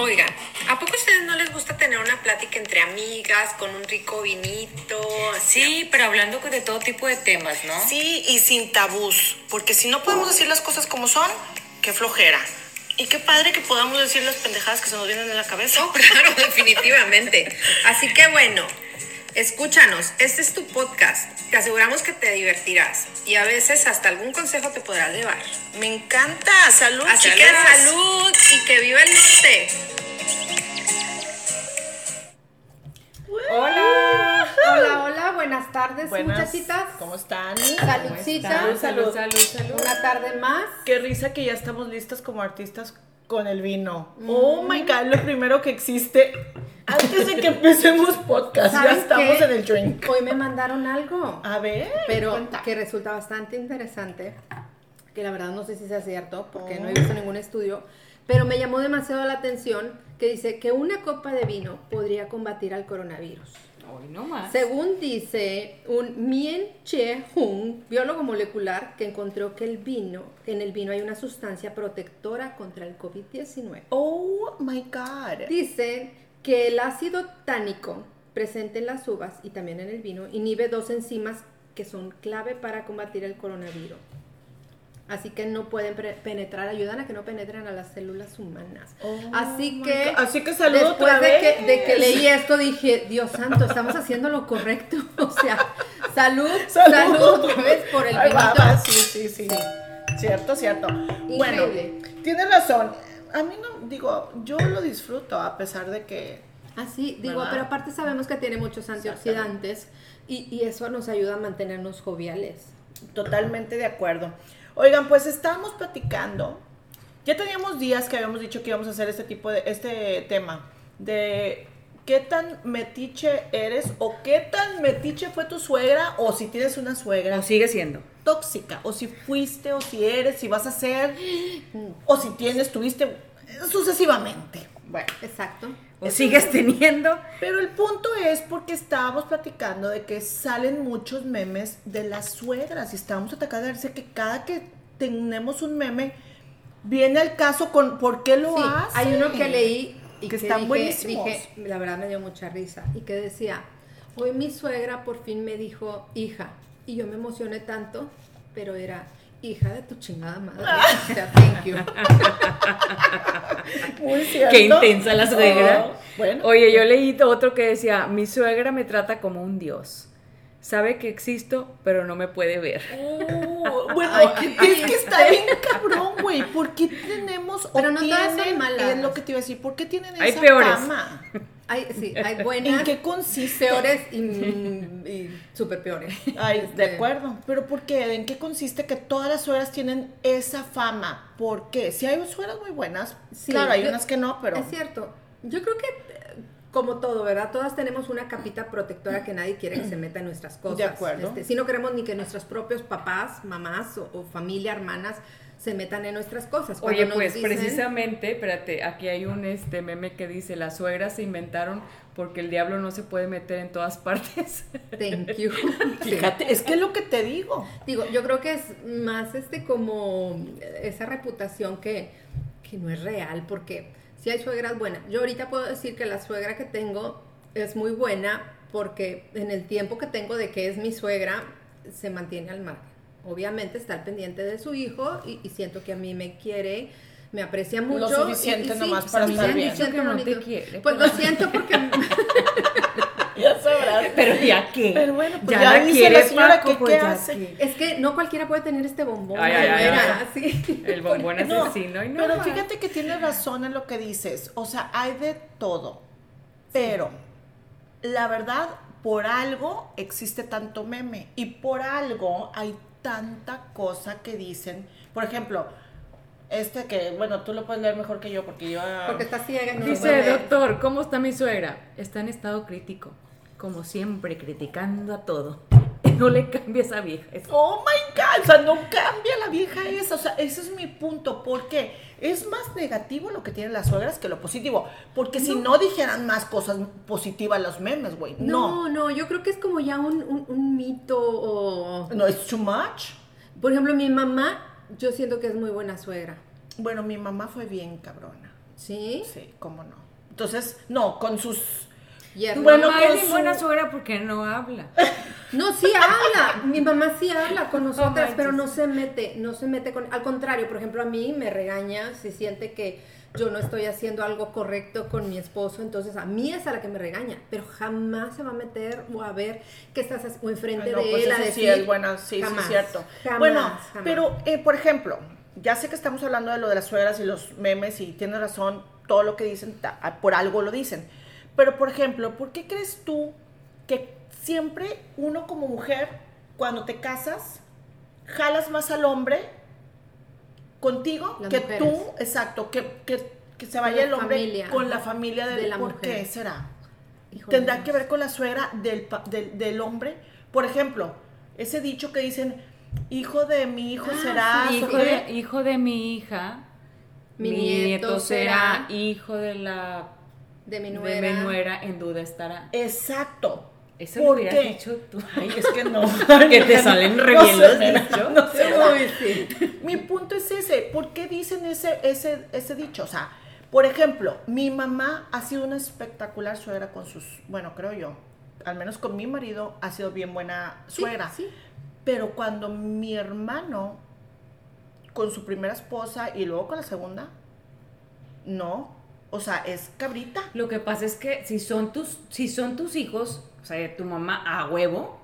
Oigan, ¿a poco a ustedes no les gusta tener una plática entre amigas con un rico vinito? Sí, pero hablando de todo tipo de temas, ¿no? Sí, y sin tabús, porque si no podemos decir las cosas como son, qué flojera. Y qué padre que podamos decir las pendejadas que se nos vienen en la cabeza. Oh, claro, definitivamente. Así que bueno, escúchanos, este es tu podcast. Te aseguramos que te divertirás y a veces hasta algún consejo te podrás llevar. Me encanta. Salud, Así que chicas. salud y que viva el norte. Hola, hola, hola, buenas tardes, Buenas, muchachitas. ¿Cómo están? Saludcita. Salud, salud, salud, salud. Una tarde más. Qué risa que ya estamos listas como artistas con el vino. Oh my god, lo primero que existe antes de que empecemos podcast. Ya ¿Saben estamos qué? en el drink. Hoy me mandaron algo, A ver, pero cuenta. que resulta bastante interesante, que la verdad no sé si sea cierto, porque Oh. no he visto ningún estudio, pero me llamó demasiado la atención que dice que una copa de vino podría combatir al coronavirus. Hoy no más. Según dice un Mien Che Hung, biólogo molecular, que encontró que el vino, en el vino hay una sustancia protectora contra el COVID-19. Oh my god. Dicen que el ácido tánico presente en las uvas y también en el vino inhibe dos enzimas que son clave para combatir el coronavirus. Así que no pueden penetrar, ayudan a que no penetren a las células humanas. Oh Así que. Así que salud después otra de que, vez. de que leí esto, dije, Dios santo, estamos haciendo lo correcto. O sea, salud, Salud. salud, otra vez por el vinito. baba, sí, sí, sí, Cierto, cierto. Bueno, Increíble. tienes razón. A mí no, digo, yo lo disfruto a pesar de que Así, digo, ¿Verdad? pero aparte sabemos que tiene muchos antioxidantes y, y eso nos ayuda a mantenernos joviales. Totalmente de acuerdo. Oigan, pues estábamos platicando. Ya teníamos días que habíamos dicho que íbamos a hacer este tipo de este tema de qué tan metiche eres o qué tan metiche fue tu suegra o si tienes una suegra O sigue siendo. tóxica o si fuiste o si eres, si vas a ser o si tienes, tuviste sucesivamente. Bueno, Exacto. O sigues teniendo. pero el punto es porque estábamos platicando de que salen muchos memes de las suegras y estábamos atacando de que cada que tenemos un meme viene al caso con por qué lo Sí, hace. hay uno que leí y Que que, están dije, buenísimos. dije, la verdad me dio mucha risa, y que decía, hoy mi suegra por fin me dijo, hija, y yo me emocioné tanto, pero era hija de tu chingada madre. O sea, thank you. Muy cierto. Qué intensa la suegra. Oh, bueno. Oye, yo leí otro que decía, mi suegra me trata como un dios. Sabe que existo, pero no me puede ver. Oh, bueno, Ay, qué es que está bien cabrón, güey. ¿Por qué tenemos o Pero no todas son tienen- malas. Es lo que te iba a decir. ¿Por qué tienen Hay esa peores. fama? Hay, sí, hay buenas, ¿En qué consiste? peores y, y súper peores. Ay, de Este, acuerdo. Pero ¿por qué? ¿En qué consiste que todas las suegras tienen esa fama? ¿Por qué? Si hay suegras muy buenas, Sí, claro, hay yo- unas que no, pero... Es cierto. Yo creo que, como todo, ¿verdad? Todas tenemos una capita protectora que nadie quiere que se meta en nuestras cosas. De acuerdo. Este, si no queremos ni que nuestros propios papás, mamás o, o familia, hermanas, se metan en nuestras cosas. Cuando Oye, nos pues dicen- precisamente, espérate, aquí hay un este meme que dice, las suegras se inventaron porque el diablo no se puede meter en todas partes. Thank you. Fíjate, es que es lo que te digo. Digo, yo creo que es más este como esa reputación que, que no es real, porque si hay suegras buenas. Yo ahorita puedo decir que la suegra que tengo es muy buena porque en el tiempo que tengo de que es mi suegra, se mantiene al margen. Obviamente está al pendiente de su hijo y, y siento que a mí me quiere, me aprecia mucho. suficiente y- y nomás sí, para estar sí, bien. siento Que no bonito. te quiere, Pues lo siento porque Pero ya que. Pero bueno, pues ya, ya, la dice quiere la señora Paco, que pues qué ya hace. que. es que no cualquiera puede tener este bombón. Ay, ay, ay, güera, ay. sí. El bombón No, asesino. y no, pero va. fíjate que tienes razón en lo que dices. O sea, hay de todo. Pero, la verdad, por algo existe tanto meme. Y por algo hay tanta cosa que dicen. Por ejemplo, este que, bueno, tú lo puedes leer mejor que yo porque yo... ah, Porque está ciega. no Dice, doctor, ¿cómo está mi suegra? Está en estado crítico. Como siempre, criticando a todo. No le cambia esa vieja. Oh my God, o sea, no cambia la vieja esa, o sea, ese es mi punto, porque es más negativo lo que tienen las suegras que lo positivo, porque si no dijeran más cosas positivas los memes, güey, no. No, no, yo creo que es como ya un, un- un mito o... No, es too much. Por ejemplo, mi mamá, yo siento que es muy buena suegra. Bueno, mi mamá fue bien cabrona. ¿Sí? Sí, cómo no. Entonces, no, con sus... Yerno. Bueno, Mamá es su- buena suegra porque no habla. No, sí habla. Mi mamá sí habla con nosotras, pero no se mete, no se mete con. Al contrario, por ejemplo, a mí me regaña si siente que yo no estoy haciendo algo correcto con mi esposo, entonces a mí es a la que me regaña, pero jamás se va a meter o a ver qué estás haciendo o enfrente Ay, no, de pues él a decir. sí es buena, sí, es cierto. jamás, bueno, jamás. pero eh, por ejemplo, ya sé que estamos hablando de lo de las suegras y los memes y tienes razón, todo lo que dicen, ta- por algo lo dicen. Pero por ejemplo, ¿por qué crees tú que siempre uno como mujer, cuando te casas, jalas más al hombre contigo Las que mujeres. tú, exacto, que, que, que se vaya el hombre familia, con la familia de, de la ¿Por mujer. qué será? Híjole. tendrá que ver con la suegra del, del, del hombre. Por ejemplo, ese dicho que dicen, hijo de mi hijo Ah, será, sí, ¿o hijo, de, hijo de mi hija, Mi mi, nieto será, hijo de la de mi de nuera. mi nuera, en duda estará. Exacto. Eso lo ¿Por hubieras qué? dicho tú. Ay, es que no. que te salen re No bien los dichos. no sé, sí. Mi punto es ese. ¿Por qué dicen ese, ese, ese dicho? O sea, por ejemplo, mi mamá ha sido una espectacular suegra con sus, bueno, creo yo, al menos con mi marido, ha sido bien buena Sí, suegra. sí. Pero cuando mi hermano, con su primera esposa y luego con la segunda, no. O sea, es cabrita. Lo que pasa es que si son tus, si son tus hijos, o sea, tu mamá a huevo,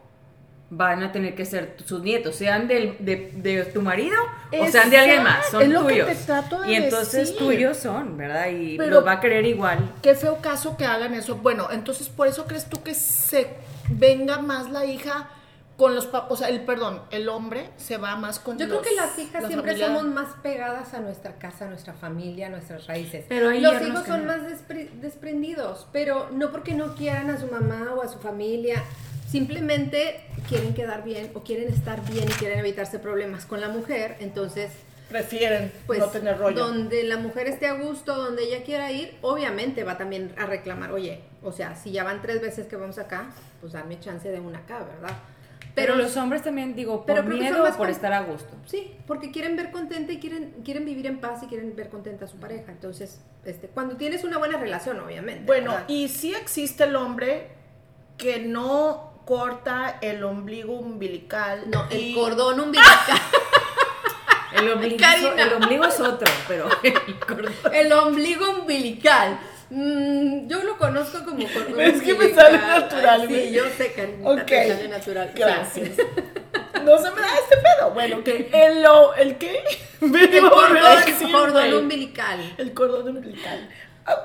van a tener que ser sus nietos, sean del, de, de tu marido o sean de alguien más, son Es lo que tuyos. te trato de y entonces decir. tuyos son, ¿verdad? Y Pero- los va a querer igual. Qué feo caso que hagan eso. Bueno, entonces por eso crees tú que se venga más la hija con los papás, o sea, el perdón, el hombre se va más con Yo creo que las hijas la siempre familia. somos más pegadas a nuestra casa, a nuestra familia, a nuestras raíces. Pero Los hijos son no. más despre- desprendidos, pero no porque no quieran a su mamá o a su familia, simplemente quieren quedar bien o quieren estar bien y quieren evitarse problemas con la mujer, entonces prefieren pues no tener rollo. donde la mujer esté a gusto, donde ella quiera ir, obviamente va también a reclamar, oye, o sea, si ya van tres veces que vamos acá, pues dame chance de una acá, ¿verdad? Pero, los hombres también, digo, por pero creo que son miedo más o por con- estar a gusto. Sí, porque quieren ver contenta y quieren, quieren vivir en paz y quieren ver contenta a su pareja. Entonces, este, cuando tienes una buena relación, obviamente. Bueno, ¿verdad? y sí existe el hombre que no corta el ombligo umbilical. no, el cordón umbilical. El ombligo, el ombligo es otro, pero el cordón. el ombligo umbilical. Mm, yo lo conozco como cordón Es que me sale natural, Ay. Sí, yo sé, Karinita, Ok. te sale natural. Gracias. No se me da este pedo. Bueno, que el, lo- el qué? Me El cordón, decir, cordón güey. umbilical. El cordón umbilical.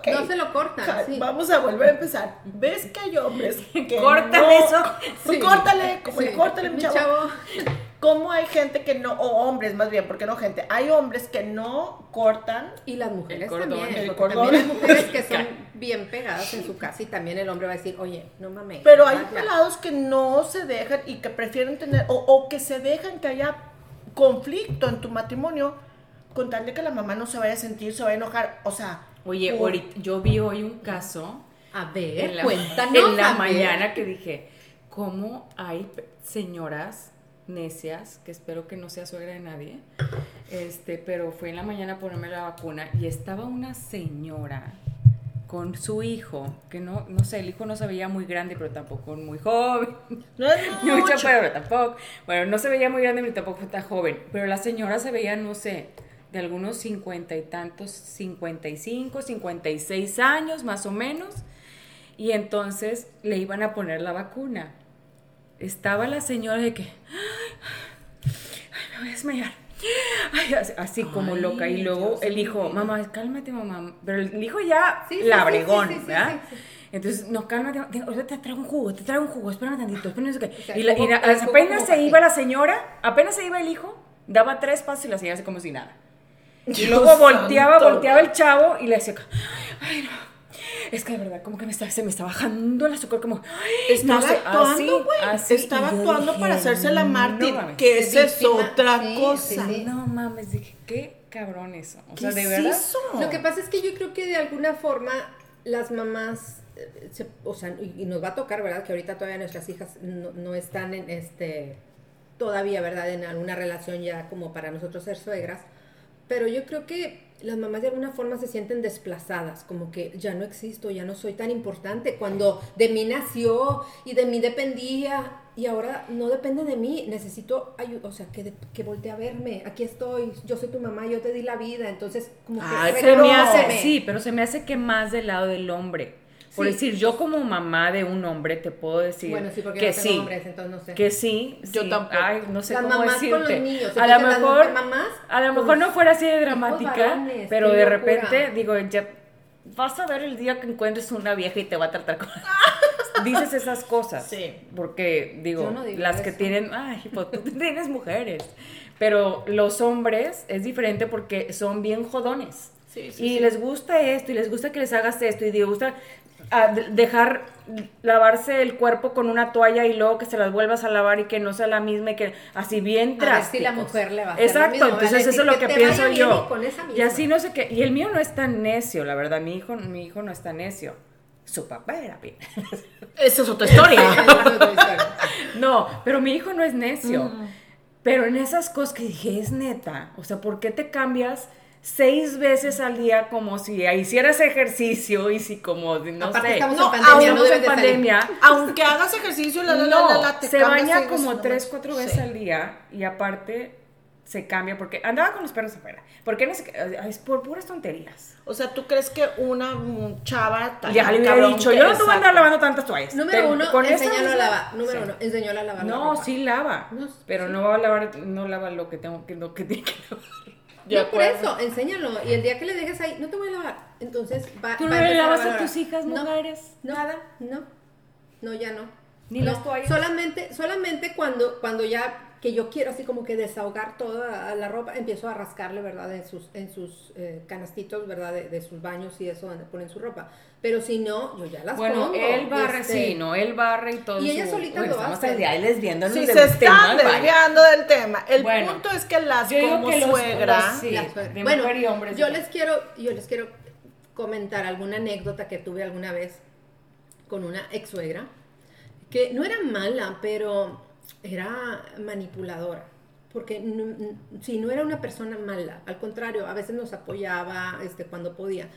No se lo cortan, Ja, sí. Vamos a volver a empezar. ¿Ves que hay hombres que Córtale no- eso. Sí. Córtale, como Sí. el córtale, mi Mi chavo. ¿Cómo hay gente que no, o hombres más bien, porque no gente, hay hombres que no cortan Y las mujeres El cordón, también. el cordón también hay mujeres que son bien pegadas en su casa y también el hombre va a decir, oye, no mames. Pero hay ya, ya". pelados que no se dejan y que prefieren tener, o, o que se dejan que haya conflicto en tu matrimonio con tal de que la mamá no se vaya a sentir, se vaya a enojar. O sea, Oye, por- ahorita, yo vi hoy un caso A ver, en la, cuéntanos. en la mañana que dije, ¿cómo hay señoras necias, que espero que no sea suegra de nadie, este, pero fue en la mañana a ponerme la vacuna y estaba una señora con su hijo, que no, no sé, el hijo no se veía muy grande, pero tampoco muy joven, no es mucho. chaparro, pero tampoco, bueno, no se veía muy grande, ni tampoco tan joven, pero la señora se veía, no sé, de algunos cincuenta y tantos, cincuenta y cinco, cincuenta y seis años más o menos, y entonces le iban a poner la vacuna. Estaba la señora de que, ay, me voy a desmayar. Ay, así, así como Ay, loca. Y luego Dios el hijo, mamá, cálmate, mamá. Pero el hijo ya Sí, sí, la sí, bregón, sí, sí, sí, ¿verdad? Entonces, no, cálmate, te- ahorita te traigo un jugo, te traigo un jugo, espérame tantito, espérame sea, Y, la- la- apenas como se iba la señora, apenas se iba el hijo, daba tres pasos y la señora hace como si nada. Y luego volteaba, santo. volteaba el chavo y le decía, ay no, es que de verdad, como que me está, se me está bajando el azúcar, como, ay, Estaba no sé, actuando, güey. Estaba actuando dije, para hacerse la mártir, no que esa es otra sí, cosa. sí, sí. No mames, dije, qué cabrón eso. O sea, ¿Qué de verdad. eso? Lo que pasa es que yo creo que de alguna forma las mamás, eh, se- o sea, y, y nos va a tocar, ¿verdad? Que ahorita todavía nuestras hijas no, no están en este, todavía, ¿verdad? En alguna relación ya como para nosotros ser suegras. Pero yo creo que las mamás de alguna forma se sienten desplazadas, como que ya no existo, ya no soy tan importante, cuando de mí nació y de mí dependía y ahora no depende de mí, necesito ayuda, o sea, que, de- que voltee a verme, aquí estoy, yo soy tu mamá, yo te di la vida, entonces como que Ay, Se me hace, sí, pero se me hace que más del lado del hombre. Por Sí. decir, yo como mamá de un hombre te puedo decir Bueno, sí, porque que no tengo sí. hombres, entonces no sé. Que sí, Yo sí. tampoco. Ay, no sé Las cómo mamás con los decirte. niños, a lo mejor, mamás a lo con mejor no fuera así de dramática, varones, pero de locura. repente digo, ya vas a ver el día que encuentres una vieja y te va a tratar como dices esas cosas. Sí. Porque digo, no digo las que tienen, ay, pues tú tienes mujeres. Pero los hombres es diferente porque son bien jodones. Sí, sí, y sí. les gusta esto y les gusta que les hagas esto y les gusta de- dejar lavarse el cuerpo con una toalla y luego que se las vuelvas a lavar y que no sea la misma y que así bien A ver si la drásticos. mujer le va a hacer Exacto, mismo, a entonces eso es lo que pienso yo. y con esa Y misma. así no sé qué. Y el mío no es tan necio, la verdad. Mi hijo, mi hijo no es tan necio. Su papá era bien. Esa es otra historia. No, pero mi hijo no es necio. Pero en esas cosas que dije, es neta. O sea, ¿por qué te cambias seis veces al día como si hicieras ejercicio y si como, no Aparte sé, estamos No, en pandemia, estamos no en pandemia. Aunque hagas ejercicio, la, la, No, la, la, te se baña como tres, cuatro veces Sí. al día y aparte se cambia porque andaba con los perros afuera. Porque no sé es por puras tonterías. O sea, ¿tú crees que una chava tan Ya le hubiera dicho, yo no te voy a andar lavando tantas toallas. Número uno, con enséñalo a lavar. Número Sí. uno, enséñalo a lavar la No, ropa. sí lava. No, pero sí. no va a lavar, no lava lo que tengo que, lo que tiene que lavar. De no, por eso, enséñalo. Y el día que le dejes ahí, no te voy a lavar. Entonces va ¿Tú va no a le lavas a tus hijas, No, mujeres? No, Nada. No, no, ya no. Ni No, las toallas. Solamente, solamente cuando, cuando ya que yo quiero así como que desahogar toda la ropa, empiezo a rascarle, ¿verdad? En sus, en sus eh, canastitos, ¿verdad? De, de sus baños y eso donde ponen su ropa. Pero si no, yo ya las Bueno, pongo. él barre, este, sí, no, él barre y todo. Y ella su- solita bueno, lo estamos hace. él es viéndonos Si de se están desviando del tema. El Bueno, punto es que las yo digo como que los- suegra. los- sí. la suegra. de bueno, mujer y hombre es yo les quiero, yo les quiero comentar alguna anécdota que tuve alguna vez con una ex suegra que no era mala, pero era manipuladora. Porque no- sí, no era una persona mala, al contrario, a veces nos apoyaba este, cuando podía.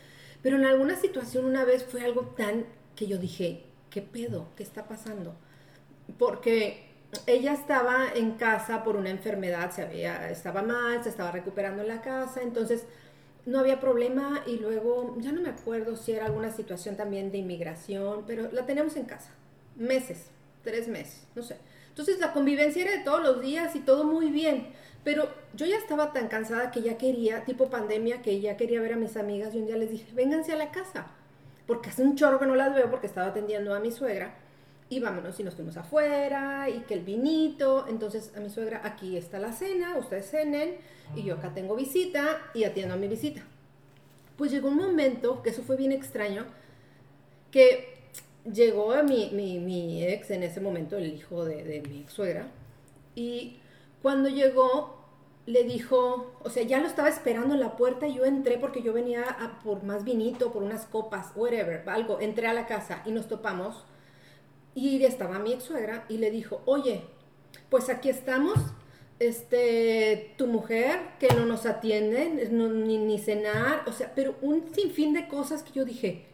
Pero en alguna situación una vez fue algo tan que yo dije, ¿qué pedo? ¿Qué está pasando? porque ella estaba en casa por una enfermedad, se había, estaba mal, se estaba recuperando en la casa, entonces no había problema y luego, ya no me acuerdo si era alguna situación también de inmigración, pero la teníamos en casa, meses, tres meses, no sé. Entonces la convivencia era de todos los días y todo muy bien, pero yo ya estaba tan cansada que ya quería, tipo pandemia, que ya quería ver a mis amigas y un día les dije, vénganse a la casa, porque hace un chorro que no las veo porque estaba atendiendo a mi suegra y vámonos y nos fuimos afuera y que el vinito, entonces a mi suegra aquí está la cena, ustedes cenen y yo acá tengo visita y atiendo a mi visita. Pues llegó un momento, que eso fue bien extraño, que llegó mi, mi, mi ex en ese momento, el hijo de, de mi ex suegra, y cuando llegó le dijo, o sea, ya lo estaba esperando en la puerta y yo entré porque yo venía a por más vinito, por unas copas, whatever, algo, entré a la casa y nos topamos y estaba mi ex suegra y le dijo, oye, pues aquí estamos, este, tu mujer que no nos atiende, no- ni, ni cenar, o sea, pero un sinfín de cosas que yo dije,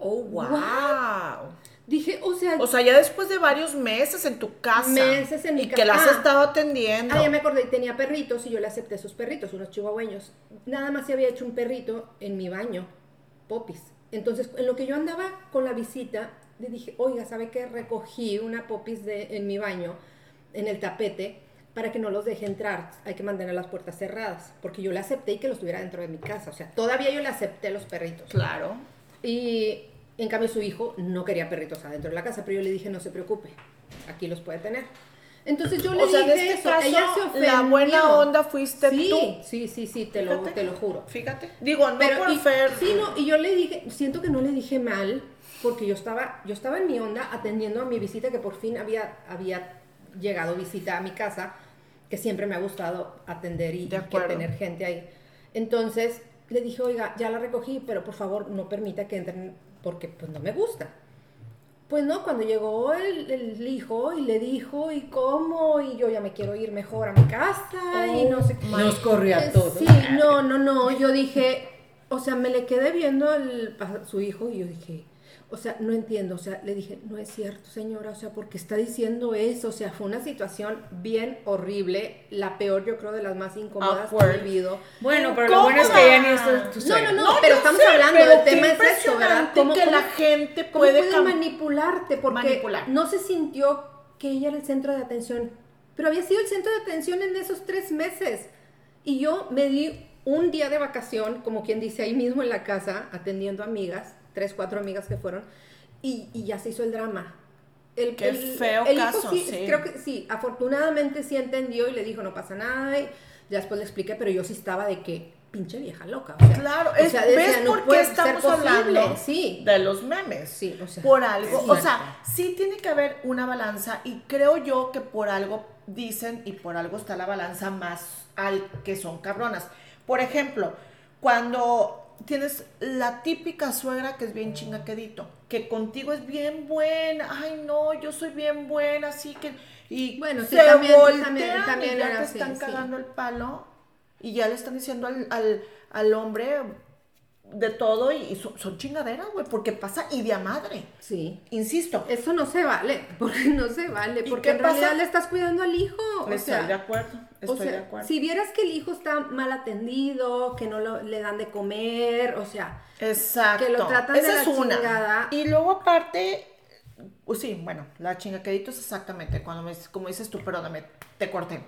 Oh, wow. dije, o sea, O sea, ya después de varios meses en tu casa. Meses en mi y casa. que las has Ah. estado atendiendo. Ah, ya me acordé, tenía perritos y yo le acepté sus perritos, unos chihuahueños. Nada más se había hecho un perrito en mi baño, popis. Entonces, en lo que yo andaba con la visita, le dije, oiga, ¿sabe qué? Recogí una popis de, en mi baño, en el tapete, para que no los deje entrar. Hay que mantener las puertas cerradas, porque yo le acepté y que los tuviera dentro de mi casa. O sea, todavía yo le acepté los perritos. Claro. Y en cambio su hijo no quería perritos adentro de la casa, pero yo le dije, no se preocupe, aquí los puede tener. Entonces yo le O sea, dije en este eso, caso, ella se ofendió. la buena onda fuiste sí, tú. Sí, sí, sí, te lo, te lo juro. Fíjate. Digo, no Pero por y, Fer. sí, no, y yo le dije, siento que no le dije mal, porque yo estaba, yo estaba en mi onda atendiendo a mi visita, que por fin había, había llegado visita a mi casa, que siempre me ha gustado atender y, y que tener gente ahí. Entonces le dije, oiga, ya la recogí, pero por favor no permita que entren porque pues no me gusta. Pues no, cuando llegó el, el hijo y le dijo, ¿y cómo? Y yo ya me quiero ir mejor a mi casa y no sé qué. Nos corrió a Eh, todos. Sí, no, no, no. Yo dije, o sea, me le quedé viendo el- a su hijo y yo dije, o sea, no entiendo. O sea, le dije, no es cierto, señora. O sea, porque está diciendo eso. O sea, fue una situación bien horrible. La peor, yo creo, de las más incómodas que he vivido. Bueno, pero lo bueno es que ya ni esto es tu No, suegra. no, no, pero estamos sé, hablando pero del tema es esto, ¿verdad? que la gente ¿Cómo puede manipularte? Porque Manipular. no se sintió que ella era el centro de atención. Pero había sido el centro de atención en esos tres meses. Y yo me di un día de vacación, como quien dice, ahí mismo en la casa, atendiendo amigas, tres, cuatro amigas que fueron, y, y ya se hizo el drama. El, Qué el- feo el hijo caso, sí, sí. Creo que sí, afortunadamente sí entendió y le dijo, no pasa nada. Y ya después le expliqué, pero yo sí estaba de que, pinche vieja loca. o sea, Claro, o es, sea, ¿ves decía, no por qué puede ser estamos hablando Sí. de los memes? Sí, o sea, por algo. O sea, sí tiene que haber una balanza y creo yo que por algo dicen y por algo está la balanza más al que son cabronas. Por ejemplo, cuando tienes la típica suegra que es bien chingaquedito, que contigo es bien buena, ay no, yo soy bien buena, así que y Bueno, sí, se también- voltean también- también y ya te así, están sí. cagando el palo y ya le están diciendo al, al, al hombre de todo y, y son, son chingaderas, güey, porque pasa y de a madre. Sí. Insisto, Eso no se vale, porque no se vale, ¿Y porque en realidad pasa? le estás cuidando al hijo. O estoy sea, de acuerdo, o estoy sea, de acuerdo. si vieras que el hijo está mal atendido, que no lo- le dan de comer, o sea, Exacto. que lo tratan de Esa la es una. chingada. Y luego aparte, pues sí, bueno, la chingaquedito es exactamente cuando me, como dices tú, perdóname, te corté.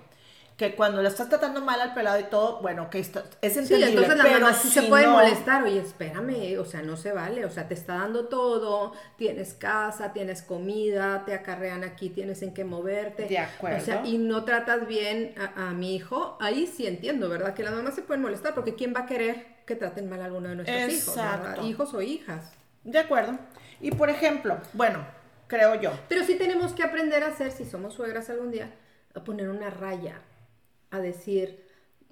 Que cuando le estás tratando mal al pelado y todo, bueno, que está, es sí, entendible, entonces la pero mamá sí se puede no- molestar, oye, espérame, o sea, no se vale, o sea, te está dando todo, tienes casa, tienes comida, te acarrean aquí, tienes en qué moverte. De acuerdo. O sea, y no tratas bien a, a mi hijo, ahí sí entiendo, ¿verdad? Que las mamás se pueden molestar, porque ¿quién va a querer que traten mal a alguno de nuestros hijos? ¿verdad? Hijos o hijas. De acuerdo. Y por ejemplo, bueno, creo yo, Pero sí tenemos que aprender a hacer, si somos suegras algún día, a poner una raya, a decir,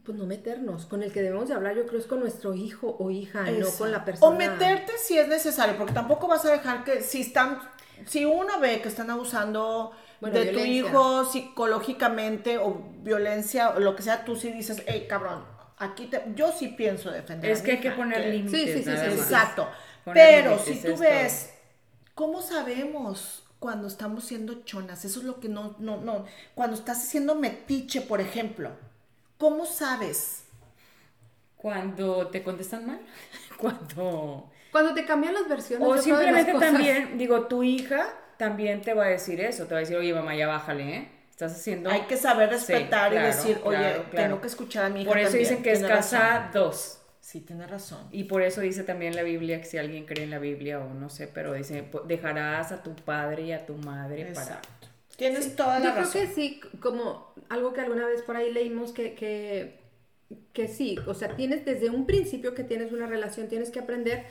pues no meternos. Con el que debemos de hablar, yo creo, es con nuestro hijo o hija, no con la persona. O meterte si es necesario, porque tampoco vas a dejar que si están, si uno ve que están abusando Bueno, de tu hijo psicológicamente o violencia o lo que sea, tú sí dices, hey, cabrón, aquí te, yo sí pienso defender. Es a que mi hay que poner que- límites. Sí, sí, sí, sí. Exacto. Poner Pero límites, si tú es ves, ¿cómo sabemos cuando estamos siendo chonas? Eso es lo que no, no, no. Cuando estás haciendo metiche, por ejemplo, ¿cómo sabes? Cuando te contestan mal, cuando... Cuando te cambian las versiones. O las simplemente cosas. también, digo, tu hija también te va a decir eso, te va a decir, oye, mamá, ya bájale, ¿eh? Estás haciendo... Hay que saber Sí, respetar y claro, decir, oye, claro, claro. tengo que escuchar a mi hija Por eso también". dicen que es casa razón. dos. Sí, tiene razón. Y por eso dice también la Biblia, que si alguien cree en la Biblia o no sé, pero dice, "Po- dejarás a tu padre y a tu madre para... Exacto. Tienes toda la Yo creo razón. que sí, como algo que alguna vez por ahí leímos que, que, que sí, o sea, tienes desde un principio que tienes una relación, tienes que aprender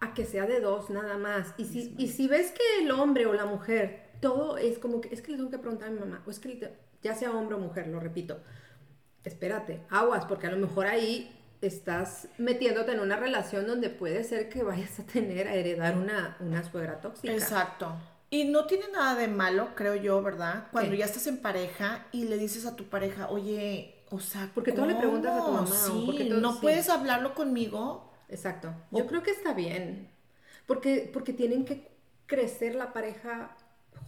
a, a que sea de dos nada más. Y si, y si ves que el hombre o la mujer, todo es como que, es que le tengo que preguntar a mi mamá, o es que ya sea hombre o mujer, lo repito, espérate, aguas, porque a lo mejor ahí estás metiéndote en una relación donde puede ser que vayas a tener, a heredar una, una suegra tóxica. Exacto. Y no tiene nada de malo, creo yo, ¿verdad? Cuando ¿Qué? ya estás en pareja y le dices a tu pareja, oye, o sea, Porque tú le preguntas a tu mamá, Sí, porque no sí. puedes hablarlo conmigo. Exacto. Yo creo que está bien. Porque, porque tienen que crecer la pareja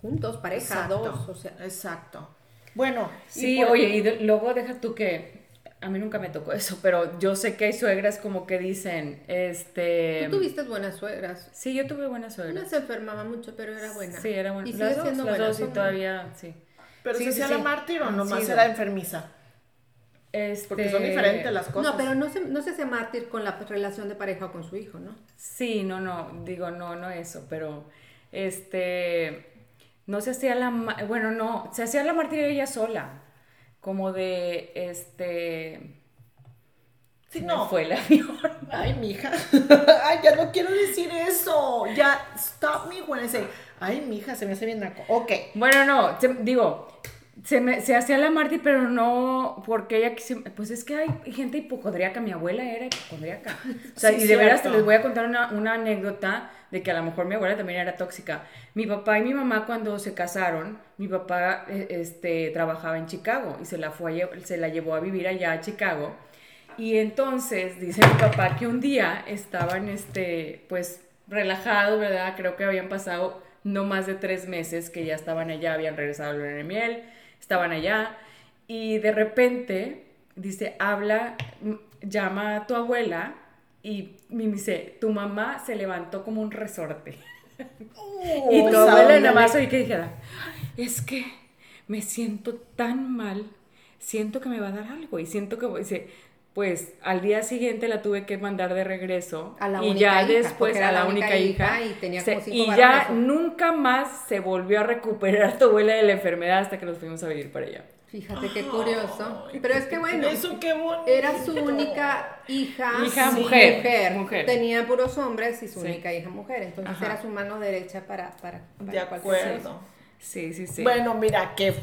juntos, pareja, Exacto. dos. O sea, Exacto. Bueno, y Sí, por- oye, y de- luego deja tú que... A mí nunca me tocó eso, pero yo sé que hay suegras como que dicen, este... tú tuviste buenas suegras. Sí, yo tuve buenas Una suegras. se enfermaba mucho, pero era buena. Sí, era buena. Y Las sigue dos, siendo las buena. dos y todavía, sí. pero Sí, se sí, hacía la mártir o nomás era enfermiza. Este, Porque son diferentes las cosas. No, pero no se, no se hace mártir con la relación de pareja o con su hijo, ¿no? Sí, no, no, digo, no, no eso, pero este, no se hacía la, bueno, no, se hacía la martiria ella sola, como de, este, Sí, me no. fue el avión. Ay, mija. Ay, ya no quiero decir eso. Ya, stop me when I say, ay, mija, se me hace bien naco. Ok. Bueno, no, digo, se, me, se hacía la Marty, pero no porque ella quisi- Pues es que hay gente hipocondríaca. Mi abuela era hipocondríaca. O sea, Sí, y de veras cierto. les voy a contar una, una anécdota de que a lo mejor mi abuela también era tóxica. Mi papá y mi mamá cuando se casaron, mi papá eh, este, trabajaba en Chicago y se la, fue a se la llevó a vivir allá a Chicago. Y entonces dice mi papá que un día estaban, este, pues, relajados, ¿verdad? Creo que habían pasado no más de tres meses que ya estaban allá, habían regresado a la luna de miel, estaban allá. Y de repente, dice, habla, llama a tu abuela y me dice, tu mamá se levantó como un resorte. y tu abuela nada más oí que dijera, es que me siento tan mal, siento que me va a dar algo y siento que, dice, pues al día siguiente la tuve que mandar de regreso A la y única ya hija, después era a la, la única única hija, hija y tenía se- como cinco y varones, ya nunca más se volvió a recuperar tu abuela de la enfermedad hasta que nos fuimos a vivir para allá. Fíjate qué curioso. Pero es que bueno, Eso qué era su única hija, Hija sí, mujer, mujer. Tenía puros hombres y su Sí. única hija mujer. Entonces Ajá. era su mano derecha para, para, para De cualquier acuerdo. Sí, sí, sí. Bueno, mira, qué,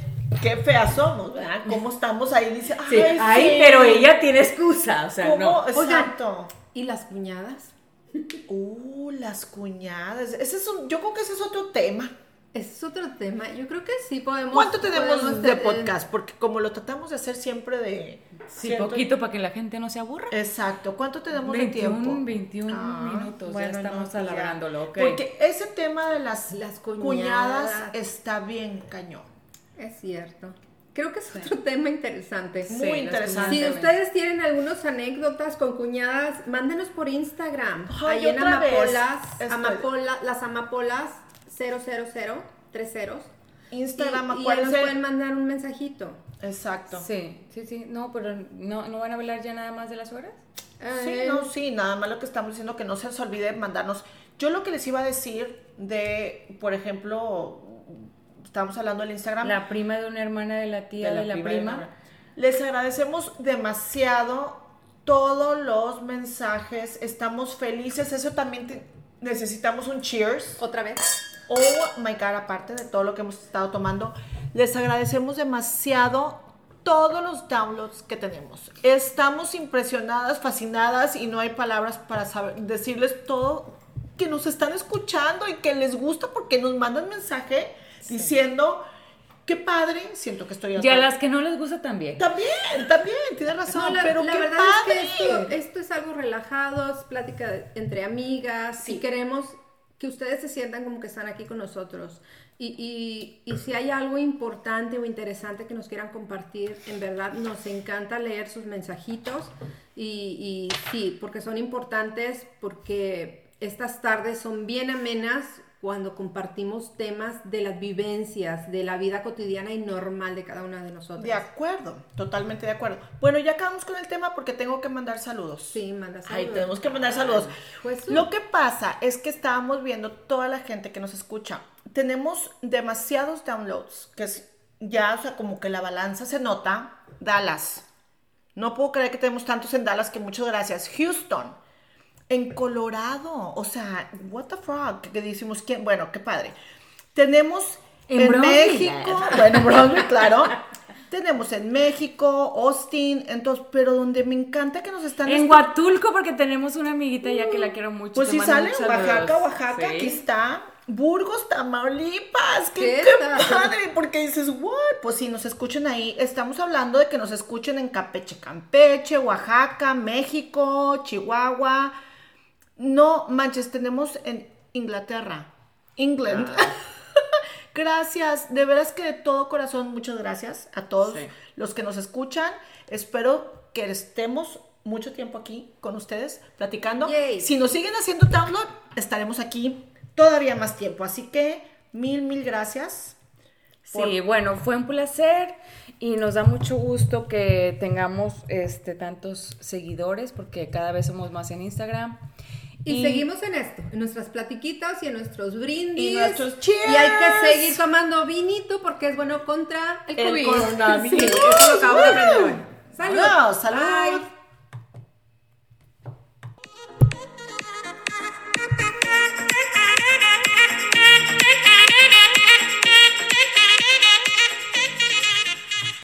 qué feas somos, ¿verdad? ¿Cómo estamos ahí? Dice, Sí, ay, ay, sí. pero ella tiene excusa, o sea, ¿Cómo? no. Exacto. ¿Y las cuñadas? Uh, las cuñadas. Ese es un, yo creo que ese es otro tema. Ese es otro tema. Yo creo que sí podemos. ¿Cuánto tenemos podemos de podcast? Porque como lo tratamos de hacer siempre de... Sí, poquito para que la gente no se aburra. Exacto. ¿Cuánto tenemos 21, de tiempo? 21 Ah, minutos, bueno, ya estamos no, pues alabrándolo, ok. Porque ese tema de las, Las cuñadas. cuñadas. está bien cañón. Es cierto. Creo que es otro tema interesante. Muy interesante. Si ustedes tienen algunas anécdotas con cuñadas, mándenos por Instagram. Ay, Ahí en otra vez. Amapolas, Amapola, las Amapolas 000, tres ceros. Instagram, y, y ahí nos pueden mandar un mensajito. Exacto. Sí, sí, sí, no, pero no, ¿no van a hablar ya nada más de las horas? Sí, Eh, no, sí, nada más lo que estamos diciendo, que no se les olvide mandarnos. Yo lo que les iba a decir de, por ejemplo, estábamos hablando del Instagram. La prima de una hermana de la tía de la, prima. Les agradecemos demasiado todos los mensajes, estamos felices, eso también te- necesitamos un cheers. Otra vez. Oh my God, aparte de todo lo que hemos estado tomando, les agradecemos demasiado todos los downloads que tenemos. Estamos impresionadas, fascinadas y no hay palabras para saber, decirles todo que nos están escuchando y que les gusta porque nos mandan mensaje diciendo, qué padre, siento que estoy Y a las que no les gusta también. También, también, tienes razón, No, la, pero la qué verdad padre. es que esto, esto es algo relajado, es plática de- entre amigas y queremos que ustedes se sientan como que están aquí con nosotros. Y, y- y si hay algo importante o interesante que nos quieran compartir, en verdad nos encanta leer sus mensajitos y, y sí, porque son importantes, porque estas tardes son bien amenas cuando compartimos temas de las vivencias, de la vida cotidiana y normal de cada una de nosotros. De acuerdo, totalmente de acuerdo. Bueno, ya acabamos con el tema porque tengo que mandar saludos. Sí, manda saludos. tenemos que mandar saludos. Pues, Lo que pasa es que estábamos viendo toda la gente que nos escucha. Tenemos demasiados downloads, que es ya, o sea, como que la balanza se nota. Dallas. No puedo creer que tenemos tantos en Dallas, que muchas gracias. Houston. En Colorado. O sea, what the fuck. Que decimos, ¿quién? Bueno, qué padre. Tenemos En en. México. Bueno, Brownsville, claro. Tenemos en México, Austin, entonces, pero donde me encanta que nos están En Huatulco, porque tenemos una amiguita ya que la quiero mucho. pues si sale, saludos. Oaxaca, Oaxaca, Sí. aquí está. Burgos, Tamaulipas, qué, ¿Qué qué tal? padre, porque dices, what? Pues si nos escuchan ahí, estamos hablando de que nos escuchen en Campeche, Campeche, Oaxaca, México, Chihuahua. No manches, tenemos en Inglaterra, England. Ah. gracias, de veras que de todo corazón, muchas gracias a todos Sí. los que nos escuchan. Espero que estemos mucho tiempo aquí con ustedes platicando. Yay. Si nos siguen haciendo download, estaremos aquí todavía más tiempo. Así que mil, mil gracias. Sí, bueno, fue un placer y nos da mucho gusto que tengamos este tantos seguidores porque cada vez somos más en Instagram. Y, seguimos en esto, en nuestras platiquitas y en nuestros brindis. Y nuestros cheers. Y hay que seguir tomando vinito porque es bueno contra el El COVID. coronavirus. Sí, eso lo acabo de aprender hoy. Salud. Salud. Bye.